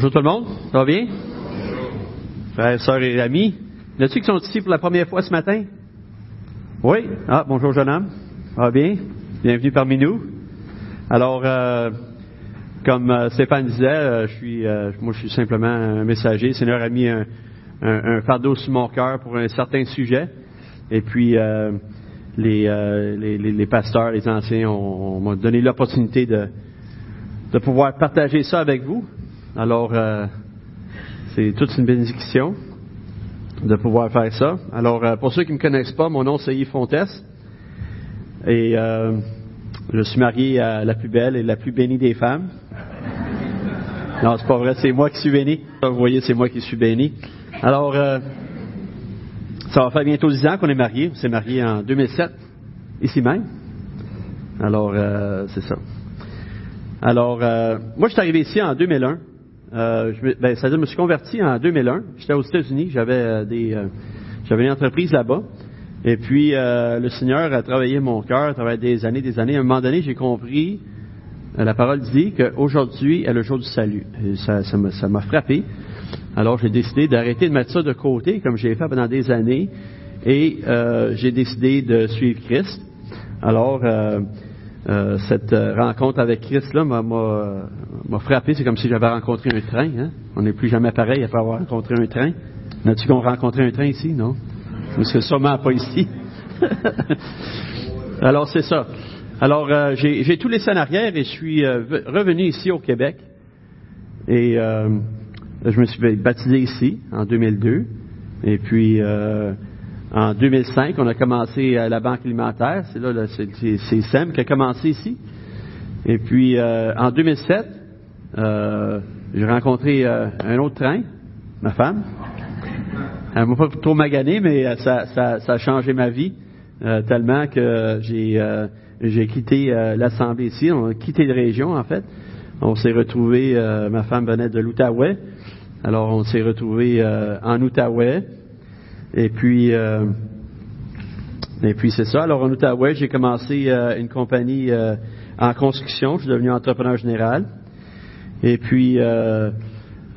Bonjour tout le monde, ça va bien? Frères, sœurs et amis, y en qui sont ici pour la première fois ce matin? Oui? Ah, bonjour jeune homme, ça va bien? Bienvenue parmi nous. Alors, euh, comme euh, Stéphane disait, euh, je suis, euh, moi je suis simplement un messager. Le Seigneur a mis un, fardeau sur mon cœur pour un certain sujet. Et puis, les, les, pasteurs, les anciens ont- on m'ont donné l'opportunité de, de pouvoir partager ça avec vous. Alors, euh, c'est toute une bénédiction de pouvoir faire ça. Alors, euh, pour ceux qui ne me connaissent pas, mon nom c'est Yves Fontes. Et euh, je suis marié à la plus belle et la plus bénie des femmes. Non, c'est pas vrai, c'est moi qui suis béni. Vous voyez, c'est moi qui suis béni. Alors, ça va faire bientôt 10 ans qu'on est mariés. On s'est mariés en 2007, ici même. Alors, c'est ça. Alors, euh, moi, je suis arrivé ici en 2001. Euh, je ben, c'est-à-dire, je me suis converti en 2001. J'étais aux États-Unis. J'avais euh, des, euh, une entreprise là-bas. Et puis, euh, le Seigneur a travaillé mon cœur, a travaillé des années, des années. À un moment donné, j'ai compris, la parole dit qu'aujourd'hui est le jour du salut. Ça, ça m'a, ça frappé. Alors, j'ai décidé d'arrêter de mettre ça de côté, comme j'ai fait pendant des années, et j'ai décidé de suivre Christ. Alors, euh, cette euh, rencontre avec Christ là m'a, frappé. C'est comme si j'avais rencontré un train. Hein? On n'est plus jamais pareil après avoir rencontré un train. N'as-tu qu'on rencontré un train ici, non? C'est sûrement pas ici? Alors, c'est ça. Alors, euh, j'ai, tout laissé en arrière et je suis ve- revenu ici au Québec. Et je me suis baptisé ici en 2002. Et puis, en 2005, on a commencé à la Banque alimentaire. C'est là, c'est, SEM qui a commencé ici. Et puis, euh, en 2007, euh, j'ai rencontré euh, un autre train, ma femme. Elle m'a pas trop magané, mais euh, ça, a changé ma vie euh, tellement que j'ai euh, j'ai quitté euh, l'Assemblée ici. On a quitté la région, en fait. On s'est retrouvé, euh, ma femme venait de l'Outaouais. Alors, on s'est retrouvé euh, en Outaouais. Et puis, euh, et puis c'est ça. Alors, en Outaouais, j'ai commencé euh, une compagnie euh, en construction. Je suis devenu entrepreneur général. Et puis, là,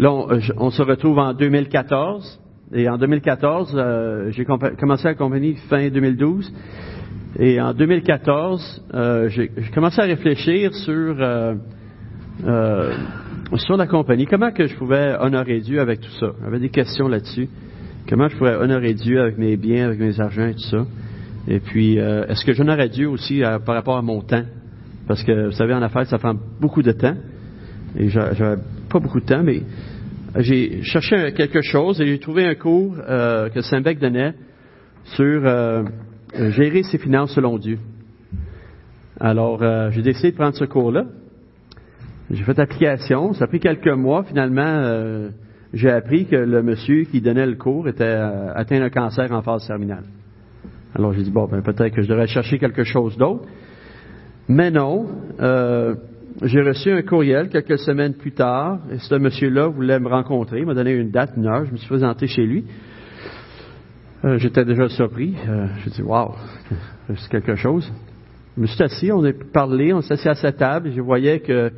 on, se retrouve en 2014. Et en 2014, euh, j'ai commencé la compagnie fin 2012. Et en 2014, euh, j'ai commencé à réfléchir sur sur la compagnie. Comment que je pouvais honorer Dieu avec tout ça? J'avais des questions là-dessus. Comment je pourrais honorer Dieu avec mes biens, avec mes argents et tout ça? Et puis, euh, est-ce que j'honorais Dieu aussi euh, par rapport à mon temps? Parce que vous savez, en affaires, ça prend beaucoup de temps. Et j'a- j'avais pas beaucoup de temps, mais j'ai cherché quelque chose et j'ai trouvé un cours euh, que Saint-Bec donnait sur gérer ses finances selon Dieu. Alors, j'ai décidé de prendre ce cours-là. J'ai fait application. Ça a pris quelques mois. Finalement, j'ai appris que le monsieur qui donnait le cours était euh, atteint d'un cancer en phase terminale. Alors, j'ai dit, bon, ben, peut-être que je devrais chercher quelque chose d'autre. Mais non, euh, j'ai reçu un courriel quelques semaines plus tard, et ce monsieur-là voulait me rencontrer, il m'a donné une date, une heure, je me suis présenté chez lui. Euh, J'étais déjà surpris, j'ai dit, waouh, c'est quelque chose. Je me suis assis, on a parlé, on s'est assis à sa table, et je voyais que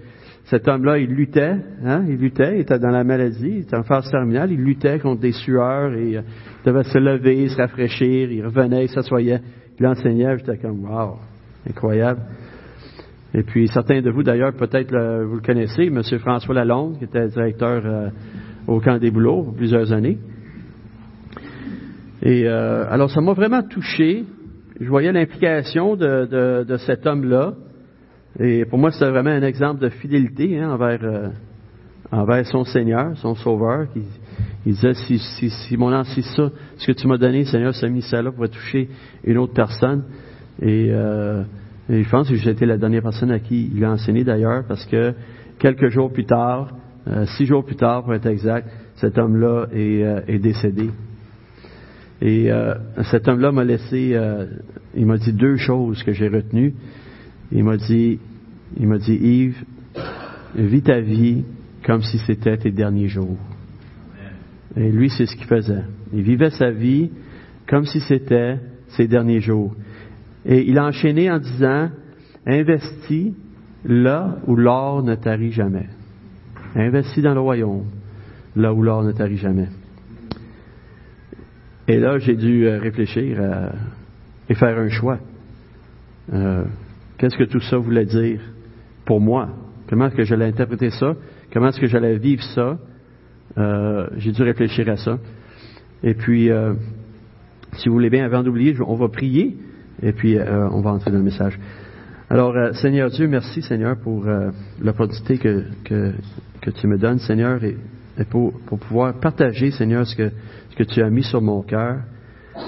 cet homme-là, il luttait, hein, il luttait, il était dans la maladie, il était en phase terminale, il luttait contre des sueurs, et euh, il devait se lever, se rafraîchir, il revenait, il s'assoyait, il enseignait, j'étais comme, waouh, incroyable. Et puis certains de vous d'ailleurs, peut-être vous le connaissez, M. François Lalonde, qui était directeur euh, au camp des boulots pour plusieurs années. Et euh, alors ça m'a vraiment touché. Je voyais l'implication de, de- de cet homme-là. Et pour moi, c'était vraiment un exemple de fidélité hein, envers, euh, envers son Seigneur, son Sauveur. Qui, il disait, si, si, si mon si ça, ce que tu m'as donné, Seigneur, ça a mis ça là pour toucher une autre personne. Et, euh, et je pense que j'ai été la dernière personne à qui il a enseigné d'ailleurs, parce que quelques jours plus tard, euh, six jours plus tard pour être exact, cet homme-là est, euh, est décédé. Et cet homme-là m'a laissé, il m'a dit deux choses que j'ai retenues. Il m'a dit, il m'a dit, Yves, vis ta vie comme si c'était tes derniers jours. Et lui, c'est ce qu'il faisait. Il vivait sa vie comme si c'était ses derniers jours. Et il a enchaîné en disant, investis là où l'or ne tarit jamais. Investis dans le royaume, là où l'or ne tarit jamais. Et là, j'ai dû euh, réfléchir et faire un choix. Euh, qu'est-ce que tout ça voulait dire? Pour moi? Comment est-ce que j'allais interpréter ça? Comment est-ce que j'allais vivre ça? Euh, j'ai dû réfléchir à ça. Et puis, si vous voulez bien, avant d'oublier, on va prier et puis on va entrer dans le message. Alors, Seigneur Dieu, merci Seigneur pour l'opportunité que, que, tu me donnes, Seigneur, et, pour, pour, pouvoir partager, Seigneur, ce que, ce que tu as mis sur mon cœur.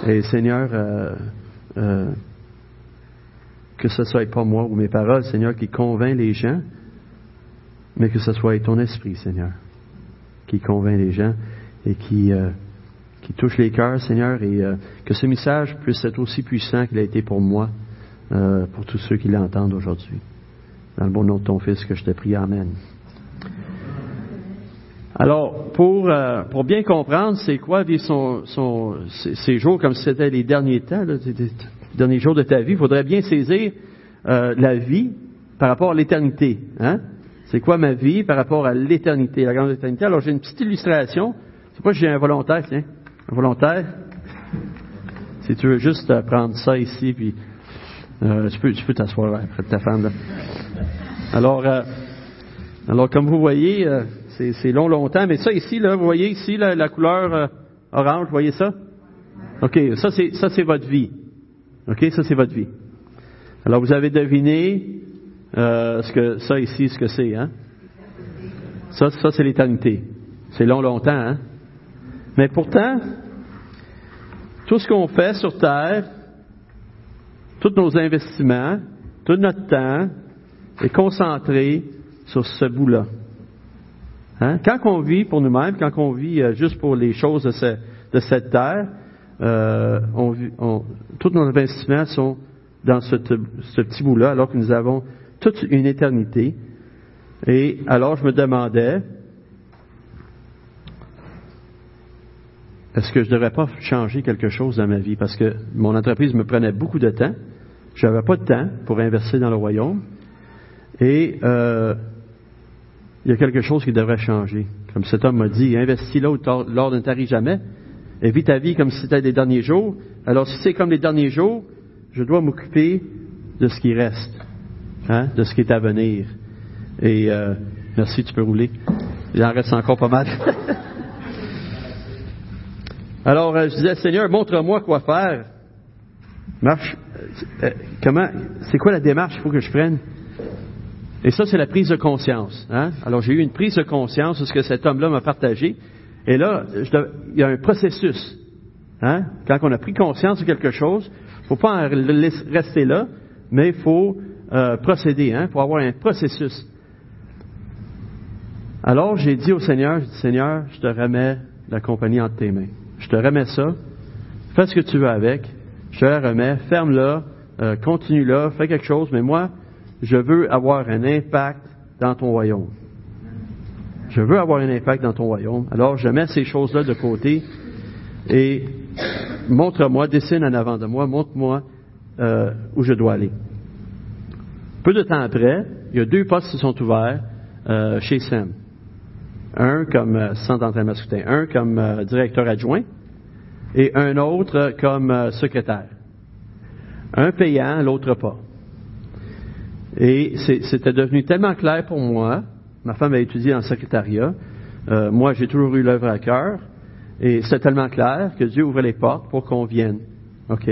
Et Seigneur, euh, euh, que ce soit pas moi ou mes paroles, Seigneur, qui convainc les gens, mais que ce soit ton esprit, Seigneur, qui convainc les gens et qui, euh, qui touche les cœurs, Seigneur, et que ce message puisse être aussi puissant qu'il a été pour moi, pour tous ceux qui l'entendent aujourd'hui. Dans le bon nom de ton Fils que je te prie, Amen. Alors, pour, euh, pour bien comprendre c'est quoi vivre son, ces, jours comme si c'était les derniers temps, les, derniers jours de ta vie, il faudrait bien saisir euh, la vie par rapport à l'éternité. Hein? C'est quoi ma vie par rapport à l'éternité, la grande éternité? Alors, j'ai une petite illustration. C'est pas j'ai un volontaire, tiens. Un volontaire? Si tu veux juste euh, prendre ça ici, puis tu peux, tu peux t'asseoir près de ta femme. Là. Alors, alors, comme vous voyez, c'est long, longtemps. Mais ça ici, là, vous voyez ici la, couleur euh, orange, vous voyez ça? OK, ça c'est ça c'est votre vie. OK, ça c'est votre vie. Alors vous avez deviné euh, ce que ça ici, ce que c'est, hein? Ça, ça c'est l'éternité. C'est long, longtemps, hein? Mais pourtant, tout ce qu'on fait sur Terre, tous nos investissements, tout notre temps est concentré sur ce bout-là. Hein? Quand on vit pour nous-mêmes, quand on vit euh, juste pour les choses de, cette terre, euh, tous nos investissements sont dans ce, petit bout-là, alors que nous avons toute une éternité. Et alors je me demandais, est-ce que je ne devrais pas changer quelque chose dans ma vie? Parce que mon entreprise me prenait beaucoup de temps. Je n'avais pas de temps pour investir dans le royaume. Et euh, il y a quelque chose qui devrait changer. Comme cet homme m'a dit, investis là où l'or ne t'arrive jamais, et vis ta vie comme si c'était les derniers jours. Alors si c'est comme les derniers jours, je dois m'occuper de ce qui reste, hein, de ce qui est à venir. Et euh, merci, tu peux rouler. Il en reste encore pas mal. Alors euh, je disais, Seigneur, montre-moi quoi faire. Marche. Euh, comment C'est quoi la démarche qu'il faut que je prenne? Et ça, c'est la prise de conscience. Hein? Alors, j'ai eu une prise de conscience de ce que cet homme-là m'a partagé. Et là, il y a un processus. Hein? Quand on a pris conscience de quelque chose, il ne faut pas rester là, mais il faut euh, procéder. Hein? Avoir un processus. Alors, j'ai dit au Seigneur, je dis, Seigneur, je te remets la compagnie entre tes mains. Je te remets ça. Fais ce que tu veux avec. Je te la remets. Ferme-la. Euh, continue-la. Fais quelque chose. Mais moi, je veux avoir un impact dans ton royaume. Je veux avoir un impact dans ton royaume. Alors, je mets ces choses-là de côté et montre-moi, dessine en avant de moi, montre-moi euh, où je dois aller. Peu de temps après, il y a deux postes qui sont ouverts euh, chez SEM. Un comme euh, centre d'entraînement masculin, un comme euh, directeur adjoint et un autre comme secrétaire. Un payant, l'autre pas. Et c'était devenu tellement clair pour moi. Ma femme a étudié en secrétariat. Euh, moi, j'ai toujours eu l'œuvre à cœur. Et c'était tellement clair que Dieu ouvrait les portes pour qu'on vienne. OK?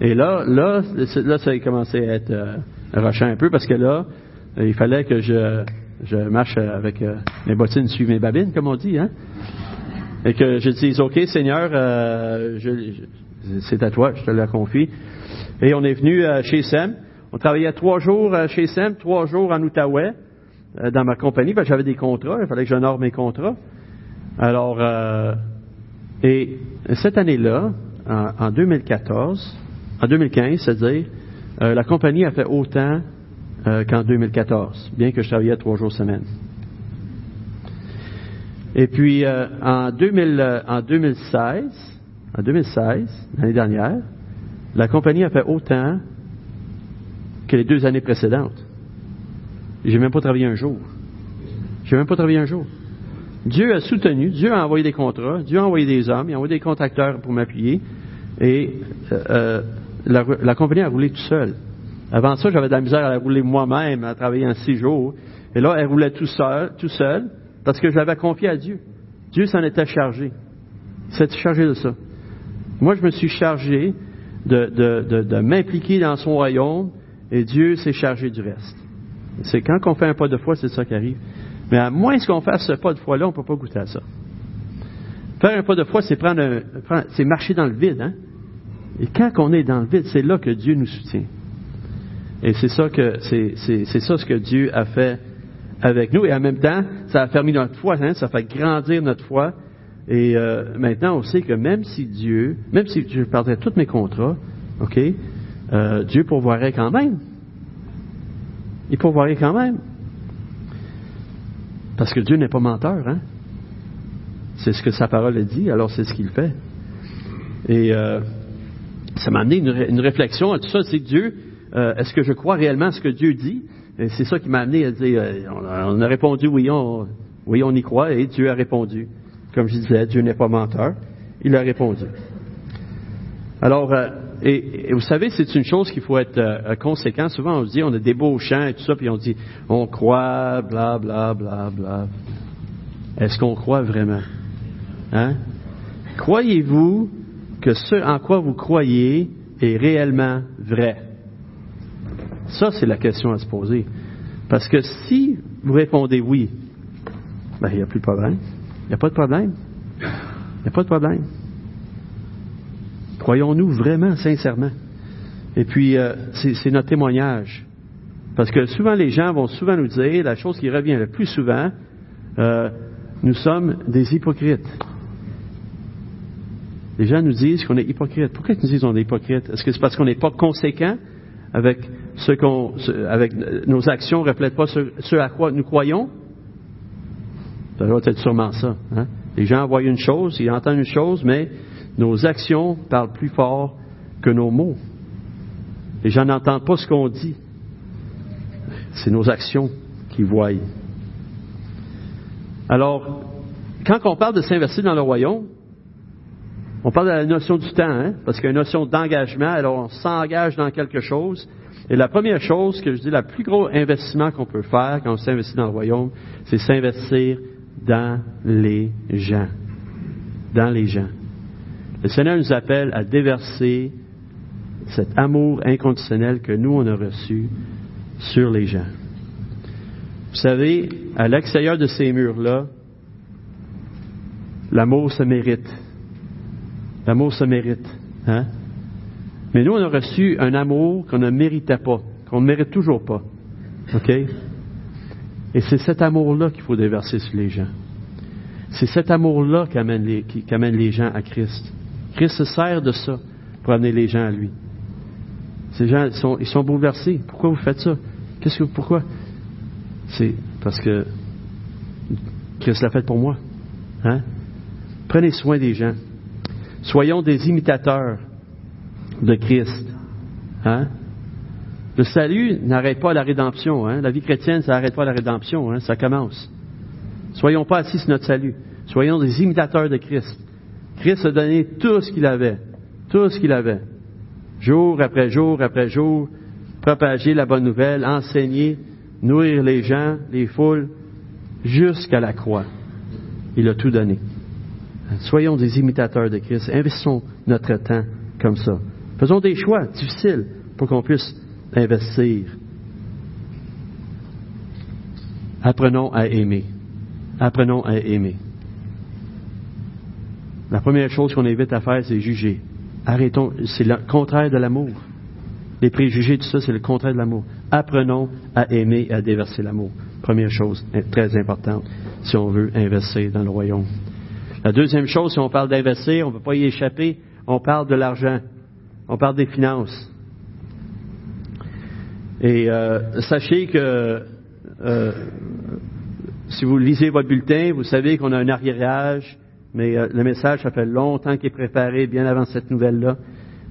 Et là, là, là, ça a commencé à être euh, un peu parce que là, il fallait que je, marche avec euh, mes bottines suivent mes babines, comme on dit, hein? Et que je dise, OK, Seigneur, euh, c'est à toi, je te la confie. Et on est venu chez Sem. On travaillait trois jours chez SEM, trois jours en Outaouais, dans ma compagnie, parce que j'avais des contrats, il fallait que j'honore mes contrats. Alors, euh, et cette année-là, en, 2014, en 2015, c'est-à-dire, la compagnie a fait autant qu'en 2014, bien que je travaillais trois jours semaine. Et puis, en, 2000, en 2016, en 2016, l'année dernière, la compagnie a fait autant que les deux années précédentes. J'ai même pas travaillé un jour. J'ai même pas travaillé un jour. Dieu a soutenu, Dieu a envoyé des contrats, Dieu a envoyé des hommes, il a envoyé des contracteurs pour m'appuyer, et euh, euh, la, compagnie a roulé tout seul. Avant ça, j'avais de la misère à la rouler moi-même, à travailler en six jours. Et là, elle roulait tout seul, tout seul, parce que j'avais confié à Dieu. Dieu s'en était chargé. Il s'était chargé de ça. Moi, je me suis chargé de m'impliquer dans son royaume, et Dieu s'est chargé du reste. C'est quand on fait un pas de foi, c'est ça qui arrive. Mais à moins qu'on fasse ce pas de foi-là, on ne peut pas goûter à ça. Faire un pas de foi, c'est prendre, c'est marcher dans le vide, hein? Et quand on est dans le vide, c'est là que Dieu nous soutient. Et c'est ça que c'est, ça ce que Dieu a fait avec nous. Et en même temps, ça a fermé notre foi, hein? ça fait grandir notre foi. Et euh, maintenant, on sait que même si Dieu, même si je perdrais tous mes contrats, ok, euh, Dieu pourvoirait quand même. Il pourvoirait quand même. Parce que Dieu n'est pas menteur, hein? C'est ce que sa parole a dit, alors c'est ce qu'il fait. Et euh, ça m'a amené une, réflexion à tout ça. C'est Dieu, euh, est-ce que je crois réellement à ce que Dieu dit? Et c'est ça qui m'a amené à dire, euh, on, a, répondu oui on, oui, on y croit, et Dieu a répondu. Comme je disais, Dieu n'est pas menteur. Il a répondu. Alors, et, vous savez, c'est une chose qu'il faut être euh, conséquent. Souvent, on dit, on a des beaux chants et tout ça, puis on dit, on croit, bla, bla, bla, bla. Est-ce qu'on croit vraiment? Hein? Croyez-vous que ce en quoi vous croyez est réellement vrai? Ça, c'est la question à se poser. Parce que si vous répondez oui, ben, il n'y a plus de problème. Il n'y a pas de problème. Il n'y a pas de problème. Croyons-nous vraiment, sincèrement? Et puis, euh, c'est notre témoignage. Parce que souvent, les gens vont souvent nous dire, la chose qui revient le plus souvent, euh, nous sommes des hypocrites. Les gens nous disent qu'on est hypocrite. Pourquoi ils nous disent qu'on est hypocrite? Est-ce que c'est parce qu'on n'est pas conséquent avec ce qu'on, nos actions ne reflètent pas ce, à quoi nous croyons? Ça doit être sûrement ça. Hein? Les gens voient une chose, ils entendent une chose, mais nos actions parlent plus fort que nos mots. Les gens n'entendent pas ce qu'on dit. C'est nos actions qui voient. Alors, quand on parle de s'investir dans le royaume, on parle de la notion du temps, hein, parce qu'il y a une notion d'engagement, alors on s'engage dans quelque chose. Et la première chose que je dis, le plus gros investissement qu'on peut faire quand on s'investit dans le royaume, c'est s'investir dans les gens. Dans les gens. Le Seigneur nous appelle à déverser cet amour inconditionnel que nous, on a reçu sur les gens. Vous savez, à l'extérieur de ces murs-là, l'amour se mérite. L'amour se mérite. Hein? Mais nous, on a reçu un amour qu'on ne méritait pas, qu'on ne mérite toujours pas. OK? Et c'est cet amour-là qu'il faut déverser sur les gens. C'est cet amour-là qui qui amène les gens à Christ. Christ se sert de ça pour amener les gens à lui. Ces gens, ils sont, ils sont bouleversés. Pourquoi vous faites ça? Qu'est-ce que, pourquoi? C'est parce que Christ l'a fait pour moi. Hein? Prenez soin des gens. Soyons des imitateurs de Christ. Hein? Le salut n'arrête pas la rédemption. Hein? La vie chrétienne, ça n'arrête pas la rédemption. Hein? Ça commence. Soyons pas assis sur notre salut. Soyons des imitateurs de Christ. Christ a donné tout ce qu'il avait, tout ce qu'il avait, jour après jour après jour, propager la bonne nouvelle, enseigner, nourrir les gens, les foules, jusqu'à la croix. Il a tout donné. Soyons des imitateurs de Christ. Investissons notre temps comme ça. Faisons des choix difficiles pour qu'on puisse investir. Apprenons à aimer. Apprenons à aimer. La première chose qu'on invite à faire, c'est juger. Arrêtons, c'est le contraire de l'amour. Les préjugés, tout ça, c'est le contraire de l'amour. Apprenons à aimer et à déverser l'amour. Première chose très importante si on veut investir dans le royaume. La deuxième chose, si on parle d'investir, on ne peut pas y échapper, on parle de l'argent, on parle des finances. Et euh, sachez que euh, si vous lisez votre bulletin, vous savez qu'on a un arriérage mais euh, le message, ça fait longtemps qu'il est préparé, bien avant cette nouvelle-là.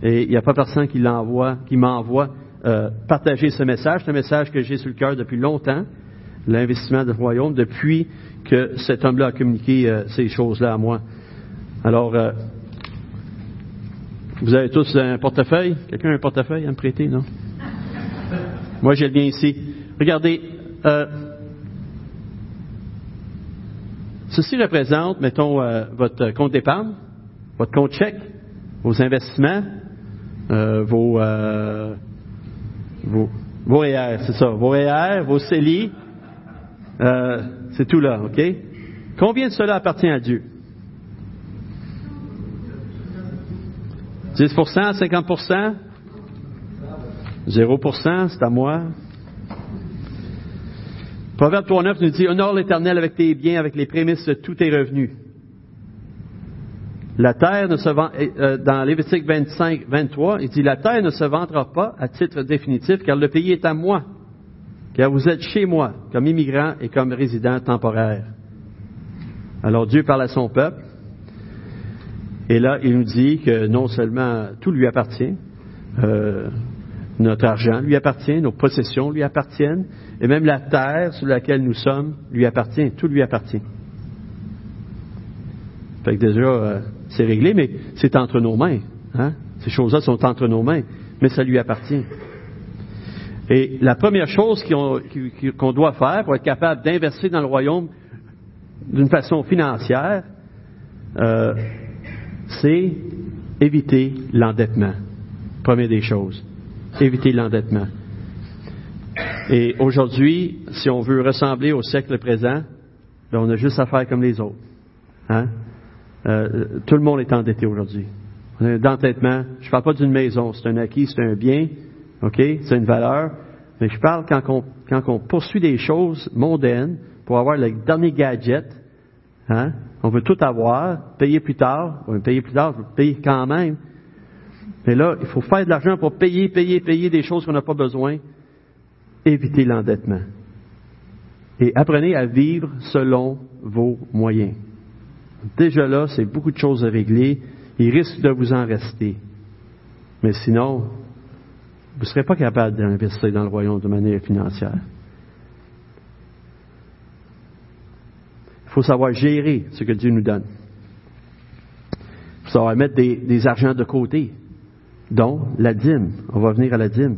Et il n'y a pas personne qui l'envoie, qui m'envoie euh, partager ce message. C'est un message que j'ai sur le cœur depuis longtemps. l'investissement du royaume depuis que cet homme-là a communiqué euh, ces choses-là à moi. Alors, euh, vous avez tous un portefeuille? Quelqu'un a un portefeuille à me prêter, non? Moi, j'ai le bien ici. Regardez, ceci représente, mettons, euh, votre compte d'épargne, votre compte chèque, vos investissements, euh, vos, euh, vos, vos c'est ça, vos REER, vos CELI, euh, c'est tout là, OK? Combien de cela appartient à Dieu? 10% 50% 0% c'est à moi. Proverbe 3.9 nous dit, honore l'Éternel avec tes biens, avec les prémices de tous tes revenus. La terre ne se euh, dans Lévitique 25, 23, il dit, la terre ne se vendra pas à titre définitif, car le pays est à moi, car vous êtes chez moi, comme immigrant et comme résident temporaire. Alors Dieu parle à son peuple, et là, il nous dit que non seulement tout lui appartient, euh, notre argent lui appartient, nos possessions lui appartiennent, et même la terre sur laquelle nous sommes lui appartient, tout lui appartient. Fait que déjà, euh, c'est réglé, mais c'est entre nos mains. Hein? Ces choses-là sont entre nos mains, mais ça lui appartient. Et la première chose qu'on doit faire pour être capable d'investir dans le royaume d'une façon financière, euh, c'est éviter l'endettement. Première des choses. Éviter l'endettement. Et aujourd'hui, si on veut ressembler au siècle présent, ben, on a juste à faire comme les autres. Hein? Euh, tout le monde est endetté aujourd'hui. On a un endettement. Je ne parle pas d'une maison, c'est un acquis, c'est un bien, ok, c'est une valeur. Mais je parle quand on, poursuit des choses mondaines pour avoir le dernier gadget, hein, on veut tout avoir, payer plus tard, payer plus tard, on veut payer quand même. Mais là, il faut faire de l'argent pour payer, payer, payer des choses qu'on n'a pas besoin. Évitez l'endettement. Et apprenez à vivre selon vos moyens. Déjà là, c'est beaucoup de choses à régler. Il risque de vous en rester. Mais sinon, vous ne serez pas capable d'investir dans le royaume de manière financière. Il faut savoir gérer ce que Dieu nous donne. Il faut savoir mettre des, des argents de côté, dont la dîme. On va venir à la dîme.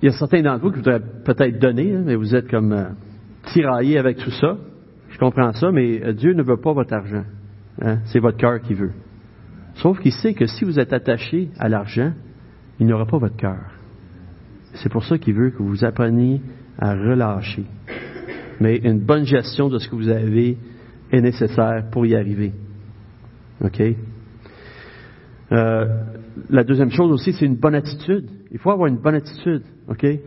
Il y a certains d'entre vous qui voudraient peut-être donner, hein, mais vous êtes comme euh, tiraillés avec tout ça. Je comprends ça, mais euh, Dieu ne veut pas votre argent. Hein. C'est votre cœur qui veut. Sauf qu'il sait que si vous êtes attaché à l'argent, il n'aura pas votre cœur. C'est pour ça qu'il veut que vous appreniez à relâcher. Mais une bonne gestion de ce que vous avez est nécessaire pour y arriver. OK? Euh, la deuxième chose aussi, c'est une bonne attitude. Il faut avoir une bonne attitude. OK? Il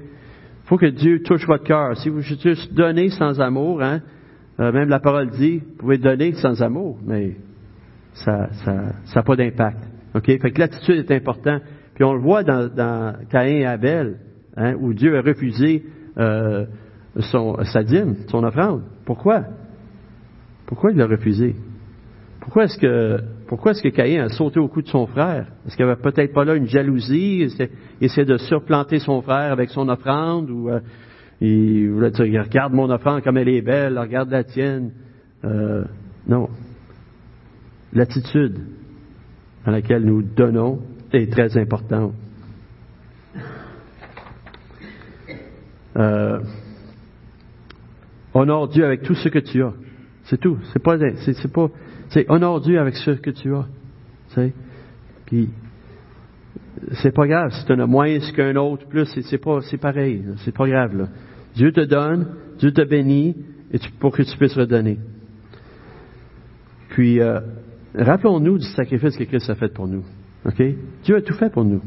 faut que Dieu touche votre cœur. Si vous juste donnez sans amour, hein, euh, même la parole dit, vous pouvez donner sans amour, mais ça n'a ça, pas d'impact. OK? Fait que l'attitude est importante. Puis on le voit dans, dans Caïn et Abel. Hein, où Dieu a refusé euh, son, sa dîme, son offrande. Pourquoi? Pourquoi il l'a refusé? Pourquoi est-ce que pourquoi est-ce que Caïn a sauté au cou de son frère? Est-ce qu'il n'y avait peut-être pas là une jalousie? Il essayait de surplanter son frère avec son offrande? Ou euh, il voulait dire, regarde mon offrande comme elle est belle, regarde la tienne. Euh, non. L'attitude à laquelle nous donnons est très importante. Euh, honore Dieu avec tout ce que tu as. C'est tout. C'est pas, c'est, pas, c'est honore Dieu avec ce que tu as. Puis, c'est pas grave si tu en as moins qu'un autre, plus, c'est, pas, c'est pareil. C'est pas grave, là. Dieu te donne, Dieu te bénit, et pour que tu puisses redonner. Puis, euh, rappelons-nous du sacrifice que Christ a fait pour nous. OK? Dieu a tout fait pour nous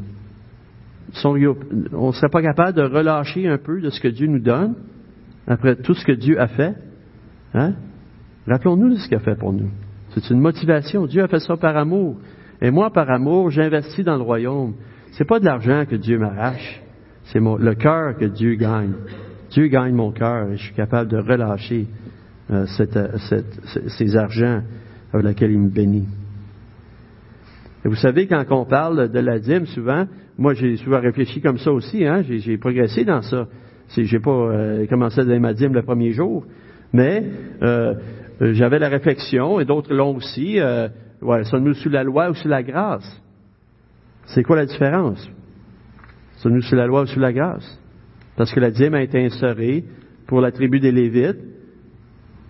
on ne serait pas capable de relâcher un peu de ce que Dieu nous donne, après tout ce que Dieu a fait. Hein? Rappelons-nous de ce qu'il a fait pour nous. C'est une motivation. Dieu a fait ça par amour. Et moi, par amour, j'investis dans le royaume. C'est pas de l'argent que Dieu m'arrache. C'est le cœur que Dieu gagne. Dieu gagne mon cœur et je suis capable de relâcher euh, euh, ces argents avec lesquels il me bénit. Et vous savez, quand on parle de la dîme, souvent, moi j'ai souvent réfléchi comme ça aussi, hein, j'ai progressé dans ça. J'ai pas euh, commencé à donner ma dîme le premier jour, mais euh, j'avais la réflexion, et d'autres l'ont aussi, euh, ouais, sommes-nous sous la loi ou sous la grâce? C'est quoi la différence? Sommes-nous sous la loi ou sous la grâce? Parce que la dîme a été instaurée pour la tribu des Lévites,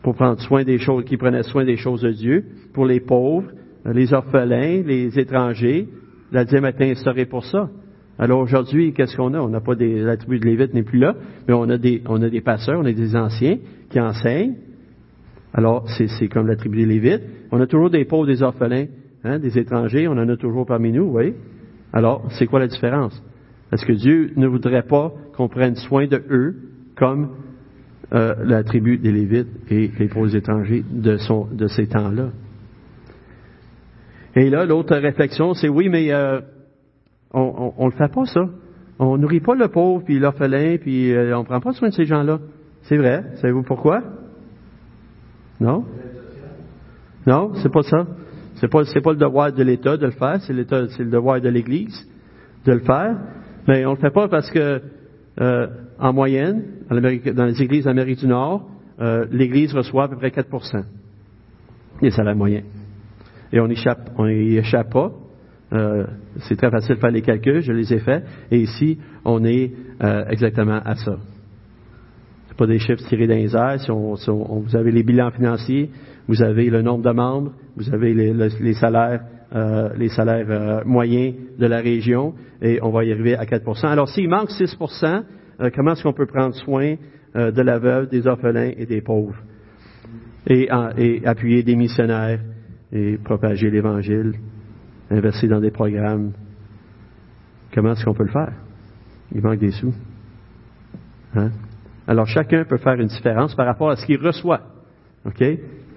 pour prendre soin des choses, qui prenaient soin des choses de Dieu, pour les pauvres, les orphelins, les étrangers. La dîme a été instaurée pour ça. Alors aujourd'hui, qu'est-ce qu'on a? On n'a pas des, la tribu de Lévite n'est plus là, mais on a des, on a des pasteurs, on a des anciens qui enseignent. Alors, c'est, comme la tribu des Lévites. On a toujours des pauvres, des orphelins, hein, des étrangers, on en a toujours parmi nous, oui. Alors, c'est quoi la différence? Est-ce que Dieu ne voudrait pas qu'on prenne soin de eux comme euh, la tribu des Lévites et les pauvres étrangers de, ces temps-là? Et là, l'autre réflexion, c'est oui, mais euh, on, on, le fait pas ça. On nourrit pas le pauvre puis l'orphelin puis euh, on prend pas soin de ces gens-là. C'est vrai. Savez-vous pourquoi? Non? Non, c'est pas ça? C'est pas c'est pas le devoir de l'État de le faire. C'est l'État, c'est le devoir de l'Église de le faire. Mais on le fait pas parce que euh, en moyenne, dans les églises d'Amérique du Nord, euh, l'Église reçoit à peu près 4% des salaires moyens. Et on échappe, on n'y échappe pas. Euh, c'est très facile de faire les calculs, je les ai faits. Et ici, on est exactement à ça. Pas des chiffres tirés dans les airs. Si on, vous avez les bilans financiers, vous avez le nombre de membres, vous avez les, salaires, euh, les salaires moyens de la région, et on va y arriver à 4% Alors, s'il manque 6% comment est-ce qu'on peut prendre soin de la veuve, des orphelins et des pauvres, et appuyer des missionnaires et propager l'Évangile, investir dans des programmes. Comment est-ce qu'on peut le faire? Il manque des sous. Hein? Alors chacun peut faire une différence par rapport à ce qu'il reçoit. OK?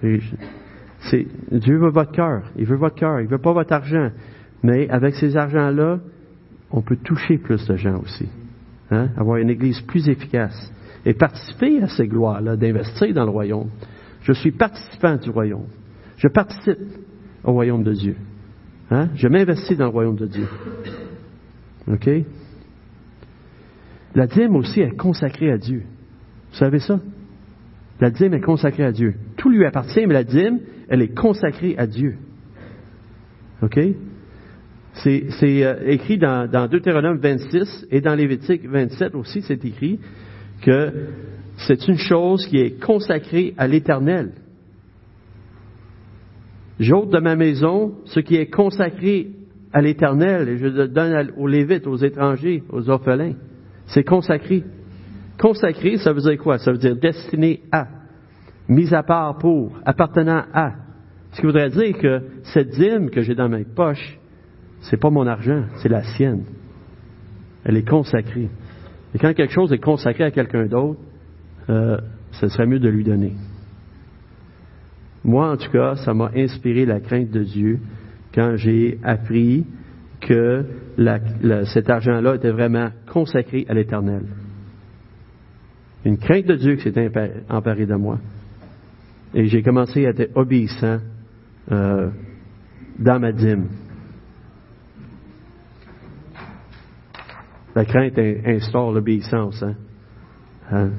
Dieu veut votre cœur. Il veut votre cœur. Il veut pas votre argent. Mais avec ces argents-là, on peut toucher plus de gens aussi. Hein? Avoir une église plus efficace. Et participer à ces gloires-là, d'investir dans le royaume. Je suis participant du royaume. Je participe au royaume de Dieu. Hein? Je m'investis dans le royaume de Dieu. OK? La dîme aussi est consacrée à Dieu. Vous savez ça? La dîme est consacrée à Dieu. Tout lui appartient, mais la dîme, elle est consacrée à Dieu. OK? C'est, euh, écrit dans, dans Deutéronome 26 et dans Lévitique 27 aussi, c'est écrit que c'est une chose qui est consacrée à l'Éternel. J'ôte de ma maison ce qui est consacré à l'Éternel et je le donne aux Lévites, aux étrangers, aux orphelins. C'est consacré. Consacré, ça veut dire quoi? Ça veut dire destiné à, mis à part pour, appartenant à. Ce qui voudrait dire que cette dîme que j'ai dans ma poche, c'est pas mon argent, c'est la sienne. Elle est consacrée. Et quand quelque chose est consacré à quelqu'un d'autre, euh, ce serait mieux de lui donner. Moi, en tout cas, ça m'a inspiré la crainte de Dieu quand j'ai appris que cet argent-là était vraiment consacré à l'Éternel. Une crainte de Dieu qui s'est emparée de moi. Et j'ai commencé à être obéissant euh, dans ma dîme. La crainte instaure l'obéissance. Hein? hein?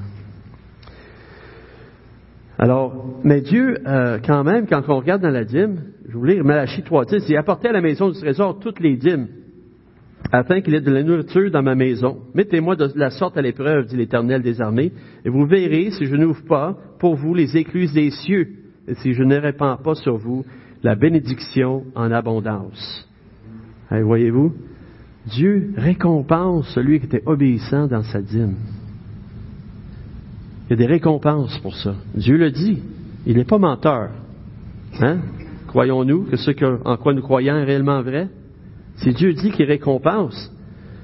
Alors, mais Dieu, euh, quand même, quand on regarde dans la dîme, je voulais lire Malachie 3.10, il apportait à la maison du trésor toutes les dîmes, afin qu'il ait de la nourriture dans ma maison. Mettez-moi de la sorte à l'épreuve, dit l'Éternel des armées, et vous verrez si je n'ouvre pas pour vous les écluses des cieux, et si je ne répands pas sur vous la bénédiction en abondance. Voyez-vous, Dieu récompense celui qui était obéissant dans sa dîme. Il y a des récompenses pour ça. Dieu le dit. Il n'est pas menteur. Hein? Croyons-nous que ce en quoi nous croyons est réellement vrai? Si Dieu dit qu'il récompense,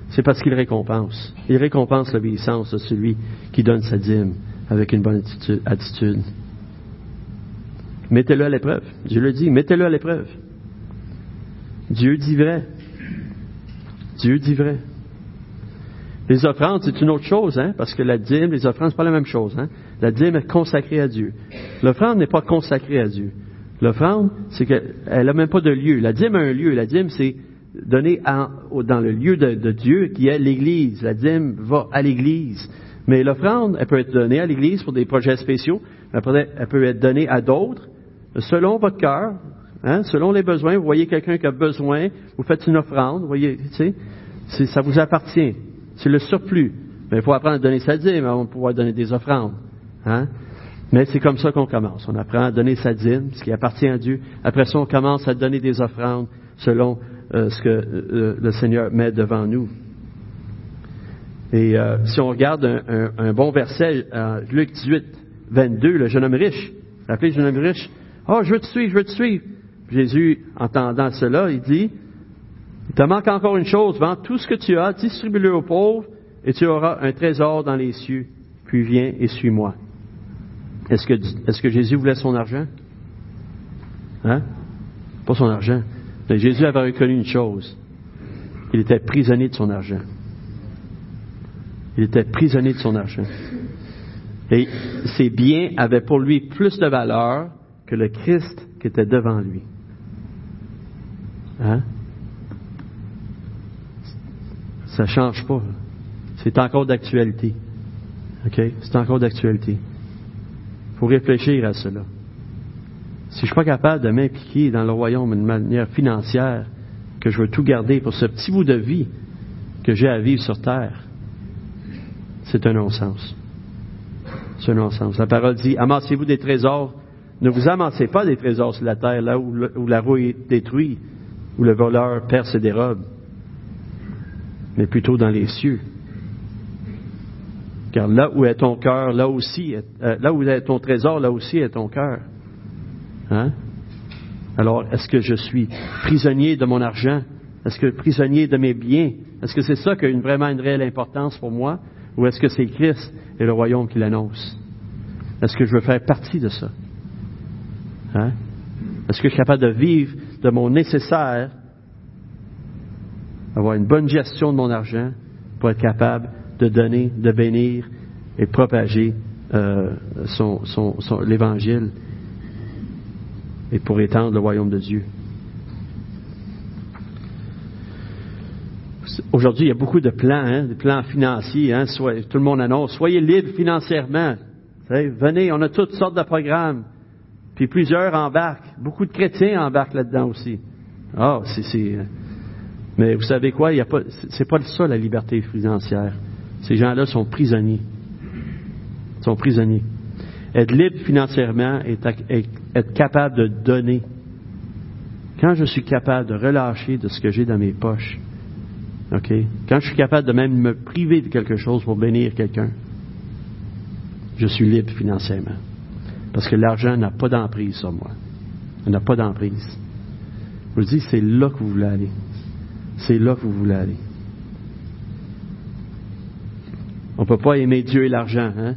c'est parce qu'il récompense. Il récompense l'obéissance de celui qui donne sa dîme avec une bonne attitude. Mettez-le à l'épreuve. Dieu le dit, mettez-le à l'épreuve. Dieu dit vrai. Dieu dit vrai. Les offrandes, c'est une autre chose, hein, parce que la dîme, les offrandes, c'est pas la même chose. Hein. La dîme est consacrée à Dieu. L'offrande n'est pas consacrée à Dieu. L'offrande, c'est qu'elle n'a même pas de lieu. La dîme a un lieu. La dîme, c'est donné dans le lieu de, Dieu qui est l'Église. La dîme va à l'Église. Mais l'offrande, elle peut être donnée à l'Église pour des projets spéciaux. Elle peut, être donnée à d'autres, selon votre cœur, hein, selon les besoins. Vous voyez quelqu'un qui a besoin, vous faites une offrande. Vous voyez, tu sais, ça vous appartient. C'est le surplus. Mais il faut apprendre à donner sa dîme avant de pouvoir donner des offrandes. Hein? Mais c'est comme ça qu'on commence. On apprend à donner sa dîme, ce qui appartient à Dieu. Après ça, on commence à donner des offrandes selon euh, ce que euh, le Seigneur met devant nous. Et euh, si on regarde un, bon verset, Luc 18, 22, le jeune homme riche, rappelez le jeune homme riche, « Oh, je veux te suivre, je veux te suivre. » Jésus, entendant cela, il dit, « Il te manque encore une chose, vends tout ce que tu as, distribue-le aux pauvres, et tu auras un trésor dans les cieux, puis viens et suis-moi. » Est-ce que, est que Jésus voulait son argent? Hein? Pas son argent. Mais Jésus avait reconnu une chose. Il était prisonnier de son argent. Il était prisonnier de son argent. Et ses biens avaient pour lui plus de valeur que le Christ qui était devant lui. Hein? Ça ne change pas. C'est encore d'actualité. OK? C'est encore d'actualité. Il faut réfléchir à cela. Si je ne suis pas capable de m'impliquer dans le royaume d'une manière financière, que je veux tout garder pour ce petit bout de vie que j'ai à vivre sur terre, c'est un non-sens. C'est un non-sens. La parole dit, amassez-vous des trésors. Ne vous amassez pas des trésors sur la terre, là où, la rouille détruit, où le voleur perd ses dérobes, mais plutôt dans les cieux, car là où est ton cœur, là aussi, euh, là où est ton trésor, là aussi est ton cœur. Hein? Alors, est-ce que je suis prisonnier de mon argent? Est-ce que prisonnier de mes biens? Est-ce que c'est ça qui a une, vraiment une réelle importance pour moi? Ou est-ce que c'est Christ et le royaume qui l'annonce? Est-ce que je veux faire partie de ça? Hein? Est-ce que je suis capable de vivre de mon nécessaire, avoir une bonne gestion de mon argent pour être capable de donner, de bénir et propager euh, l'Évangile et pour étendre le royaume de Dieu. Aujourd'hui, il y a beaucoup de plans, hein, des plans financiers. Hein, tout le monde annonce, soyez libre financièrement. Venez, on a toutes sortes de programmes. Puis plusieurs embarquent. Beaucoup de chrétiens embarquent là-dedans aussi. Ah, c'est, mais vous savez quoi? Il y a pas, c'est pas ça la liberté financière. Ces gens-là sont prisonniers. Ils sont prisonniers. Être libre financièrement et être capable de donner. Quand je suis capable de relâcher de ce que j'ai dans mes poches? Quand je suis capable de même me priver de quelque chose pour bénir quelqu'un, je suis libre financièrement. Parce que l'argent n'a pas d'emprise sur moi. Il n'a pas d'emprise. Je vous dis, c'est là que vous voulez aller. C'est là que vous voulez aller. On ne peut pas aimer Dieu et l'argent. Hein?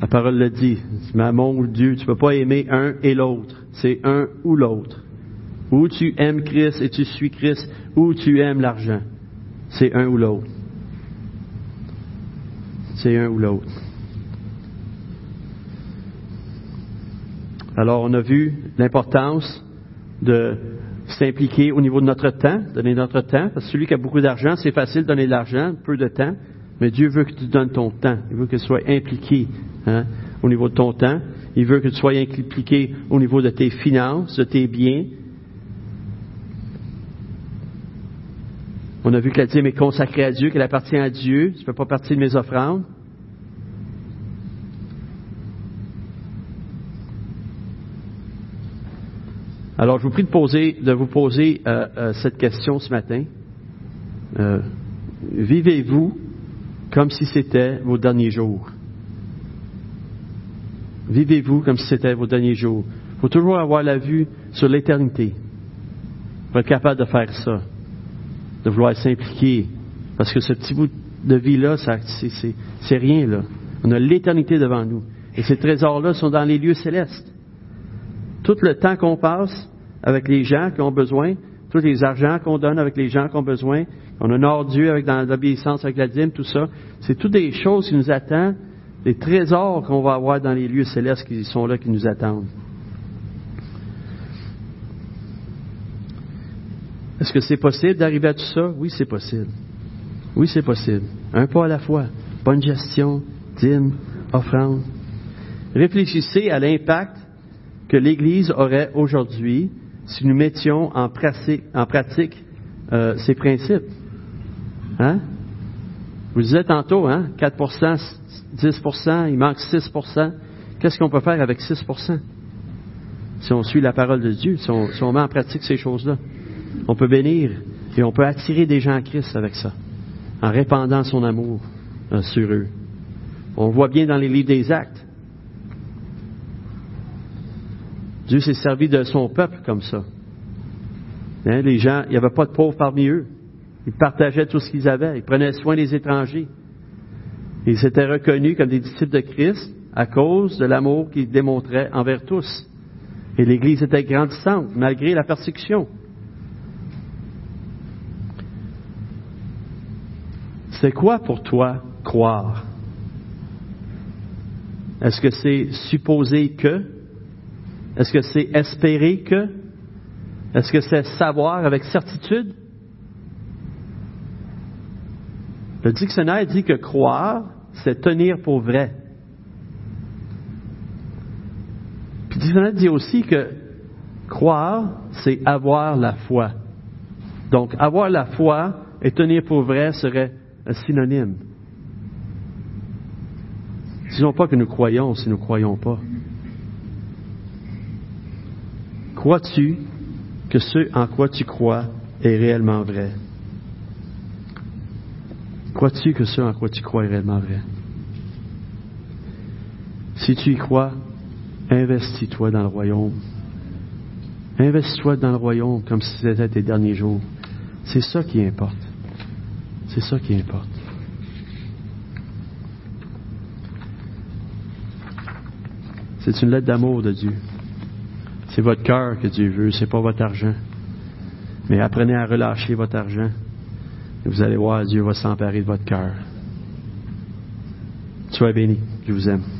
La parole le dit. Mais mon Dieu, tu ne peux pas aimer un et l'autre. C'est un ou l'autre. Ou tu aimes Christ et tu suis Christ, ou tu aimes l'argent. C'est un ou l'autre. C'est un ou l'autre. Alors, on a vu l'importance de s'impliquer au niveau de notre temps, donner notre temps, parce que celui qui a beaucoup d'argent, c'est facile de donner de l'argent, peu de temps. Mais Dieu veut que tu donnes ton temps. Il veut que tu sois impliqué hein, au niveau de ton temps. Il veut que tu sois impliqué au niveau de tes finances, de tes biens. On a vu que la dîme est consacrée à Dieu, qu'elle appartient à Dieu. Ça ne fait pas partie de mes offrandes. Alors, je vous prie de, poser, de vous poser euh, euh, cette question ce matin. Euh, vivez-vous comme si c'était vos derniers jours. Vivez-vous comme si c'était vos derniers jours. Il faut toujours avoir la vue sur l'éternité pour être capable de faire ça, de vouloir s'impliquer. Parce que ce petit bout de vie-là, c'est rien, là. On a l'éternité devant nous. Et ces trésors-là sont dans les lieux célestes. Tout le temps qu'on passe avec les gens qui ont besoin, tous les argents qu'on donne avec les gens qui ont besoin, qu'on honore Dieu avec dans l'obéissance avec la dîme, tout ça. C'est toutes des choses qui nous attendent, des trésors qu'on va avoir dans les lieux célestes qui sont là, qui nous attendent. Est-ce que c'est possible d'arriver à tout ça? Oui, c'est possible. Oui, c'est possible. Un pas à la fois. Bonne gestion, dîme, offrande. Réfléchissez à l'impact que l'Église aurait aujourd'hui si nous mettions en pratique, euh, ces principes. Hein? Vous disiez tantôt, hein? 4% 10% il manque 6% Qu'est-ce qu'on peut faire avec 6% si on suit la parole de Dieu, si on, met en pratique ces choses-là? On peut bénir et on peut attirer des gens à Christ avec ça, en répandant son amour euh, sur eux. On le voit bien dans les livres des actes. Dieu s'est servi de son peuple comme ça. Hein, les gens, il n'y avait pas de pauvres parmi eux. Ils partageaient tout ce qu'ils avaient. Ils prenaient soin des étrangers. Ils s'étaient reconnus comme des disciples de Christ à cause de l'amour qu'ils démontraient envers tous. Et l'Église était grandissante malgré la persécution. C'est quoi pour toi croire? Est-ce que c'est supposer que? Est-ce que c'est espérer que? Est-ce que c'est savoir avec certitude? Le dictionnaire dit que croire, c'est tenir pour vrai. Puis le dictionnaire dit aussi que croire, c'est avoir la foi. Donc, avoir la foi et tenir pour vrai serait un synonyme. Disons pas que nous croyons si nous ne croyons pas. Crois-tu que ce en quoi tu crois est réellement vrai? Crois-tu que ce en quoi tu crois est réellement vrai? Si tu y crois, investis-toi dans le royaume. Investis-toi dans le royaume comme si c'était tes derniers jours. C'est ça qui importe. C'est ça qui importe. C'est une lettre d'amour de Dieu. C'est votre cœur que Dieu veut, c'est pas votre argent. Mais apprenez à relâcher votre argent. Et vous allez voir, Dieu va s'emparer de votre cœur. Soyez bénis. Je vous aime.